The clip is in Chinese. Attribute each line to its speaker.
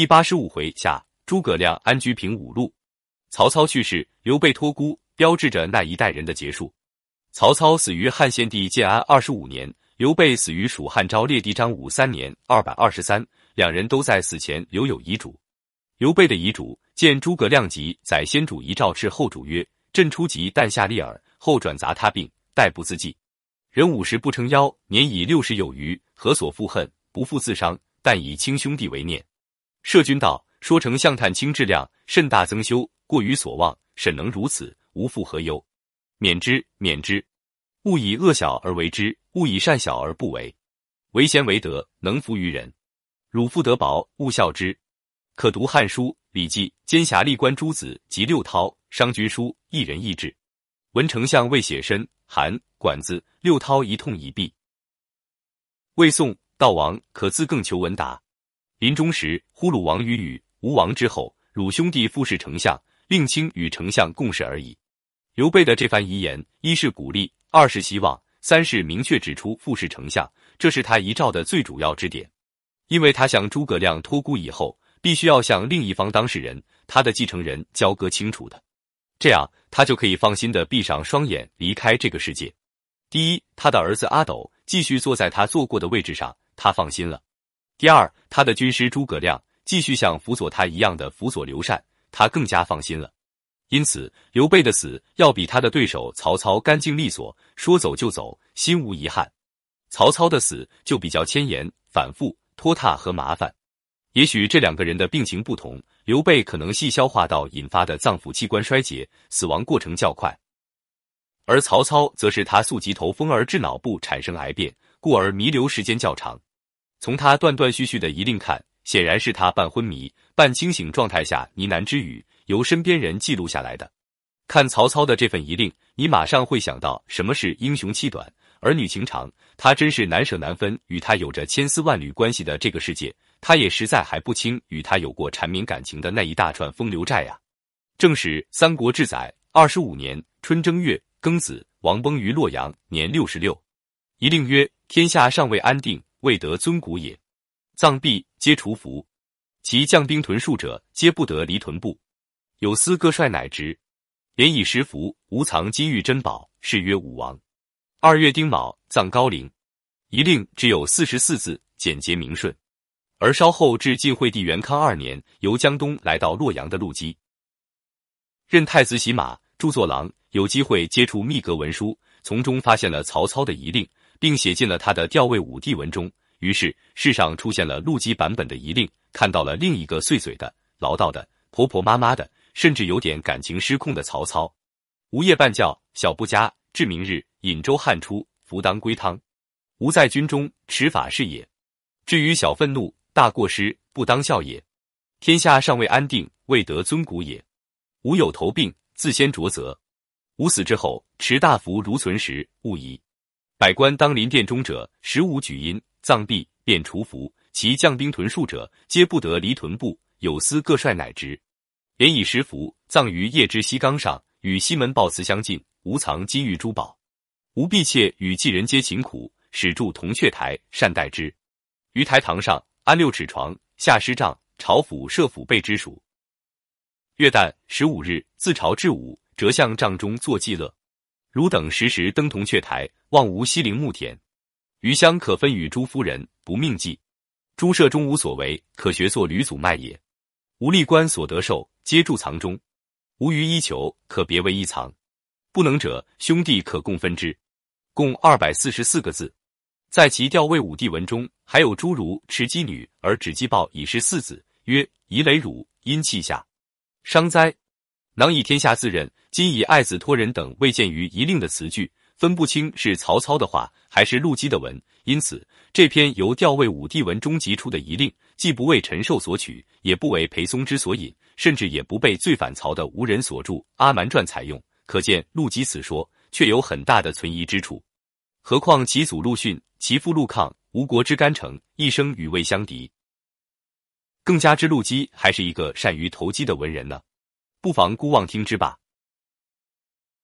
Speaker 1: 第八十五回下，诸葛亮安居平五路，曹操去世，刘备托孤，标志着那一代人的结束。曹操死于汉献帝建安二十五年，刘备死于蜀汉昭烈帝张武三年（二百二十三）。两人都在死前留有遗嘱。刘备的遗嘱见诸葛亮急，载先主遗诏，敕后主曰：“朕初疾，但下利耳。后转杂他病，待不自济。人五十不称腰，年已六十有余，何所复恨？不复自伤，但以亲兄弟为念。”射君道：“说丞相探卿质量，甚大增修，过于所望。沈能如此，无复何忧？免之，免之。勿以恶小而为之，勿以善小而不为。为贤为德，能服于人。汝父德薄，勿效之。可读《汉书》《礼记》，兼侠历官诸子及六韬、商君书，一人一志。闻丞相未写身，函管子六韬一通已毕。魏宋悼王，可自更求闻达。临终时，呼鲁王与与：“吴王之后，鲁兄弟复是丞相，令卿与丞相共事而已。”刘备的这番遗言，一是鼓励，二是希望，三是明确指出复是丞相，这是他遗诏的最主要之点。因为他向诸葛亮托孤以后，必须要向另一方当事人，他的继承人交割清楚的，这样他就可以放心的闭上双眼离开这个世界。第一，他的儿子阿斗继续坐在他坐过的位置上，他放心了；第二，他的军师诸葛亮继续像辅佐他一样的辅佐刘禅，他更加放心了。因此，刘备的死要比他的对手曹操干净利索，说走就走，心无遗憾。曹操的死就比较牵延反复。拖沓和麻烦，也许这两个人的病情不同，刘备可能细消化道引发的脏腑器官衰竭，死亡过程较快；而曹操则是他速疾头风而致脑部产生癌变，故而弥留时间较长。从他断断续续的遗令看，显然是他半昏迷、半清醒状态下呢喃之语，由身边人记录下来的。看曹操的这份遗令，你马上会想到什么是英雄气短。儿女情长，他真是难舍难分。与他有着千丝万缕关系的这个世界，他也实在还不清与他有过缠绵感情的那一大串风流债呀。正史《三国志》载，二十五年春正月庚子，王崩于洛阳，年六十六。一令曰：天下尚未安定，未得尊古也。葬毕，皆除服。其将兵屯戍者，皆不得离屯部。有司各帅乃职，连以食服，无藏金玉珍宝，是曰武王。二月丁卯，葬高陵。一令只有四十四字，简洁明顺。而稍后至晋惠帝元康二年，由江东来到洛阳的陆机，任太子洗马、著作郎，有机会接触密阁文书，从中发现了曹操的遗令，并写进了他的调位武帝文中。于是世上出现了陆机版本的遗令，看到了另一个碎嘴的、唠叨的、婆婆妈妈的，甚至有点感情失控的曹操。无夜半觉，小不加。至明日，饮粥汗出，服当归汤。吾在军中，持法是也。至于小愤怒、大过失，不当笑也。天下尚未安定，未得尊古也。吾有头病，自先着责。吾死之后，持大服如存时，勿疑。百官当临殿中者，十五举阴，葬毕，便除服。其将兵屯戍者，皆不得离屯部。有司各帅乃职。连以十服，葬于邺之西冈上，与西门豹祠相近。无藏金玉珠宝，吾婢妾与妓人皆勤苦，始筑铜雀台，善待之。于台堂上安六尺床，下施帐，朝府设府备之属。月旦十五日，自朝至午，折向帐中作祭乐。汝等时时登铜雀台，望无西陵墓田。余香可分与诸夫人，不命祭。诸舍中无所为，可学作吕祖卖也。无吏官所得受，皆贮藏中。无余衣裘，可别为一藏。不能者，兄弟可共分之。共二百四十四个字，在其调位武帝文中，还有诸如持姬女而止姬豹以是四子，曰夷雷汝阴气下，伤哉！囊以天下自任，今以爱子托人等未见于遗令的词句，分不清是曹操的话还是陆机的文。因此，这篇由调位武帝文中集出的遗令，既不为陈寿所取，也不为裴松之所引，甚至也不被最反曹的吴人所著《阿瞒传》采用。可见陆机此说却有很大的存疑之处，何况其祖陆逊、其父陆抗，吴国之干城，一生与魏相敌，更加之陆机还是一个善于投机的文人呢？不妨姑妄听之吧。